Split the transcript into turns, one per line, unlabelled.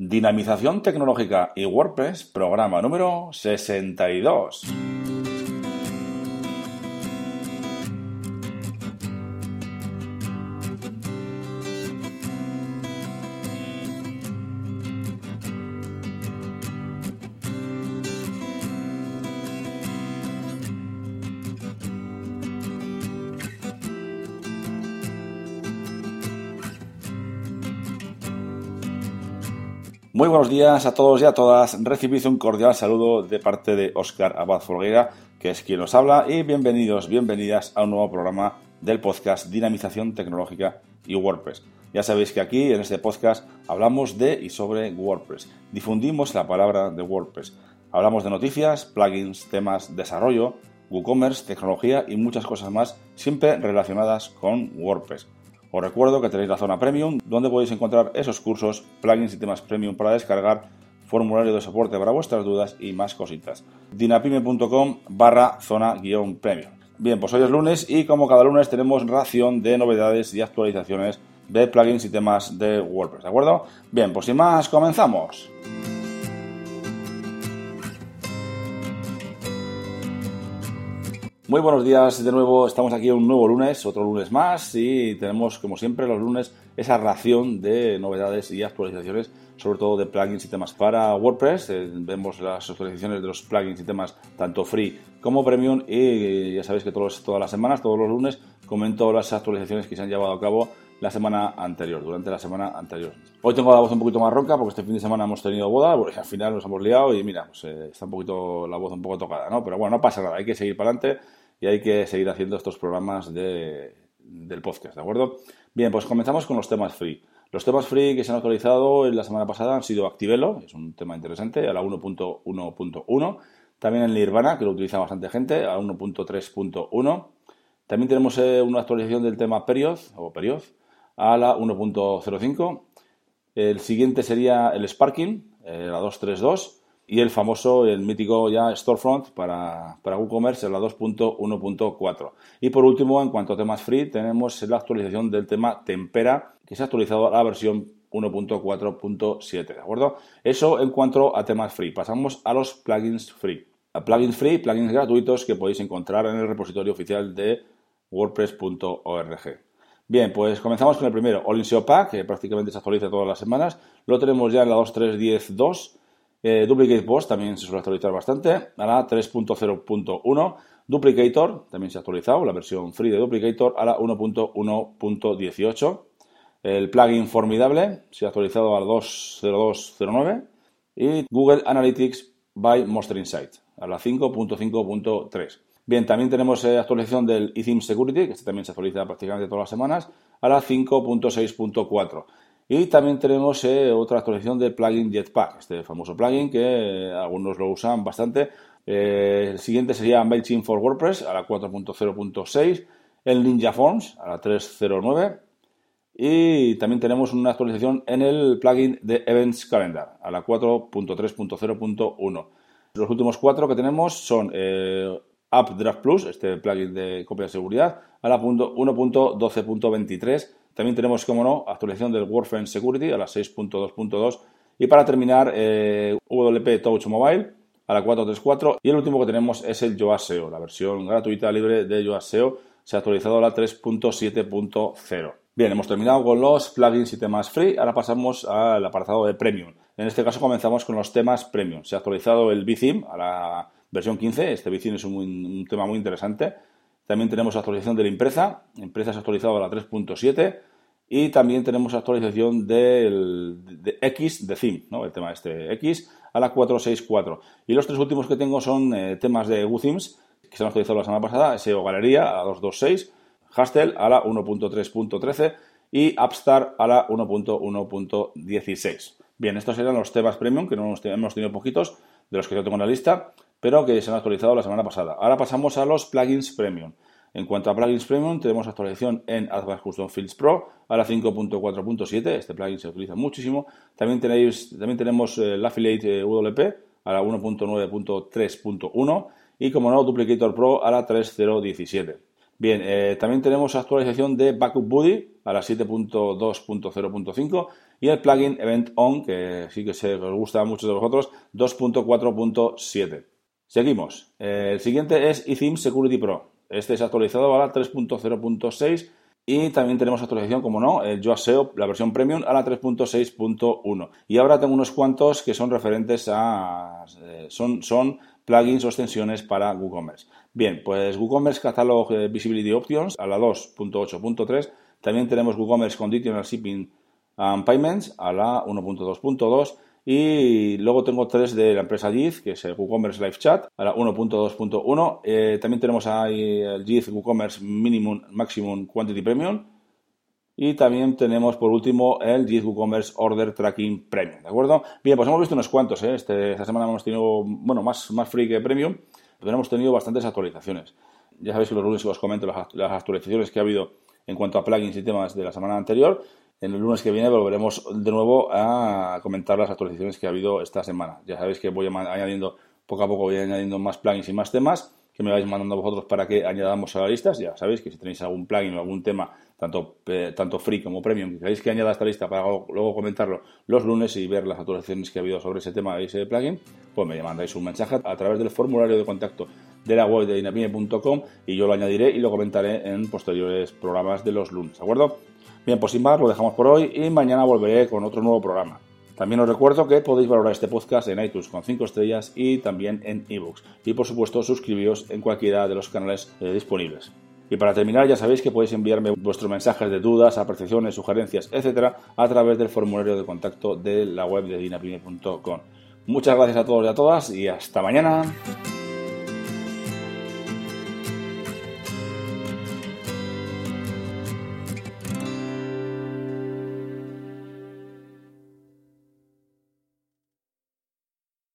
Dinamización tecnológica y WordPress, programa número 62. Muy buenos días a todos y a todas. Recibid un cordial saludo de parte de Óscar Abad Folguera, que es quien nos habla, y bienvenidos, bienvenidas a un nuevo programa del podcast Dinamización Tecnológica y WordPress. Ya sabéis que aquí en este podcast hablamos de y sobre WordPress. Difundimos la palabra de WordPress. Hablamos de noticias, plugins, temas, desarrollo, WooCommerce, tecnología y muchas cosas más, siempre relacionadas con WordPress. Os recuerdo que tenéis la zona premium, donde podéis encontrar esos cursos, plugins y temas premium para descargar, formulario de soporte para vuestras dudas y más cositas. dinapime.com barra zona guion premium. Bien, pues hoy es lunes y como cada lunes tenemos ración de novedades y actualizaciones de plugins y temas de WordPress, ¿de acuerdo? Bien, pues sin más, comenzamos. Muy buenos días de nuevo, estamos aquí un nuevo lunes, otro lunes más y tenemos como siempre los lunes esa ración de novedades y actualizaciones, sobre todo de plugins y temas para WordPress. Eh, vemos las actualizaciones de los plugins y temas tanto free como premium y ya sabéis que todos, todas las semanas, todos los lunes, comento las actualizaciones que se han llevado a cabo la semana anterior, durante la semana anterior. Hoy tengo la voz un poquito más ronca porque este fin de semana hemos tenido boda, porque al final nos hemos liado y mira, pues, eh, está un poquito la voz un poco tocada, ¿no? Pero bueno, no pasa nada, hay que seguir para adelante y hay que seguir haciendo estos programas de, del podcast, ¿de acuerdo? Bien, pues comenzamos con los temas free. Los temas free que se han actualizado en la semana pasada han sido Activelo, es un tema interesante, a la 1.1.1. También el Nirvana, que lo utiliza bastante gente, a 1.3.1. También tenemos eh, una actualización del tema Period, o a la 1.05. El siguiente sería el Sparking, eh, la 2.3.2 y el famoso, el mítico ya Storefront para, para WooCommerce en la 2.1.4. Y por último, en cuanto a temas free, tenemos la actualización del tema Tempera, que se ha actualizado a la versión 1.4.7, ¿de acuerdo? Eso en cuanto a temas free. Pasamos a los plugins free. Plugins free, plugins gratuitos que podéis encontrar en el repositorio oficial de wordpress.org. Bien, pues comenzamos con el primero, All in SEO que prácticamente se actualiza todas las semanas. Lo tenemos ya en la 2.3.10.2 eh, Duplicate Post también se suele actualizar bastante, a la 3.0.1. Duplicator también se ha actualizado, la versión free de Duplicator a la 1.1.18. El plugin Formidable se ha actualizado a la 2.02.09. Y Google Analytics by Monster Insight a la 5.5.3. Bien, también tenemos eh, actualización del eTheme Security, que este también se actualiza prácticamente todas las semanas, a la 5.6.4. Y también tenemos eh, otra actualización del plugin Jetpack, este famoso plugin que eh, algunos lo usan bastante. Eh, el siguiente sería MailChimp for WordPress a la 4.0.6, el Ninja Forms a la 3.09 y también tenemos una actualización en el plugin de Events Calendar a la 4.3.0.1. Los últimos cuatro que tenemos son AppDraft Plus, este plugin de copia de seguridad, a la 1.12.23 también tenemos, como no, actualización del WordFence Security a la 6.2.2. Y para terminar, eh, WP Touch Mobile a la 4.3.4. Y el último que tenemos es el Yoast SEO, la versión gratuita libre de Yoast SEO. Se ha actualizado a la 3.7.0. Bien, hemos terminado con los plugins y temas free. Ahora pasamos al apartado de Premium. En este caso comenzamos con los temas Premium. Se ha actualizado el BTheme a la versión 15. Este BTheme es un, tema muy interesante. También tenemos actualización de la empresa. Empresa se ha actualizado a la 3.7. Y también tenemos actualización del de X de theme, ¿no? el tema este X a la 464. Y los tres últimos que tengo son eh, temas de WooThemes, que se han actualizado la semana pasada, SEO Galería a la 226, Hastel a la 1.3.13 y Upstart a la 1.1.16. Bien, estos eran los temas premium, que no hemos tenido poquitos, de los que yo tengo en la lista, pero que se han actualizado la semana pasada. Ahora pasamos a los plugins premium. En cuanto a plugins premium, tenemos actualización en Advanced Custom Fields Pro a la 5.4.7. Este plugin se utiliza muchísimo. También, tenéis, también tenemos el Affiliate eh, WP a la 1.9.3.1 y, como no, Duplicator Pro a la 3.0.17. Bien, eh, también tenemos actualización de Backup Buddy a la 7.2.0.5 Y el plugin Event On, que sí que se os gusta a muchos de vosotros, 2.4.7. Seguimos. el siguiente es eTheme Security Pro. Este es actualizado a la 3.0.6 y también tenemos actualización, como no, el Yoast SEO, la versión premium, a la 3.6.1. Y ahora tengo unos cuantos que son referentes a... Eh, son, son plugins o extensiones para WooCommerce. Bien, pues WooCommerce Catalog eh, Visibility Options a la 2.8.3. También tenemos WooCommerce Conditional Shipping and Payments a la 1.2.2 y luego tengo tres de la empresa JIT, que es el WooCommerce Live Chat, a la 1.2.1. Eh, también tenemos ahí el JIT WooCommerce Minimum Maximum Quantity Premium. Y también tenemos por último el JIT WooCommerce Order Tracking Premium, ¿de acuerdo? Bien, pues hemos visto unos cuantos, ¿eh? Este, esta semana hemos tenido, bueno, más, más free que premium, pero hemos tenido bastantes actualizaciones. Ya sabéis que los lunes os comento las, las actualizaciones que ha habido en cuanto a plugins y temas de la semana anterior en el lunes que viene volveremos de nuevo a comentar las actualizaciones que ha habido esta semana. Ya sabéis que voy añadiendo, poco a poco voy añadiendo más plugins y más temas que me vais mandando vosotros para que añadamos a la lista. Ya sabéis que si tenéis algún plugin o algún tema, tanto, tanto free como premium, que queréis que añada a esta lista para luego comentarlo los lunes y ver las actualizaciones que ha habido sobre ese tema y ese plugin, pues me mandáis un mensaje a través del formulario de contacto de la web de inapime.com y yo lo añadiré y lo comentaré en posteriores programas de los lunes, ¿de acuerdo? Bien, pues sin más, lo dejamos por hoy y mañana volveré con otro nuevo programa. También os recuerdo que podéis valorar este podcast en iTunes con 5 estrellas y también en ebooks. Y por supuesto, suscribíos en cualquiera de los canales eh, disponibles. Y para terminar, ya sabéis que podéis enviarme vuestros mensajes de dudas, apreciaciones, sugerencias, etcétera, a través del formulario de contacto de la web de dinapime.com. Muchas gracias a todos y a todas y hasta mañana.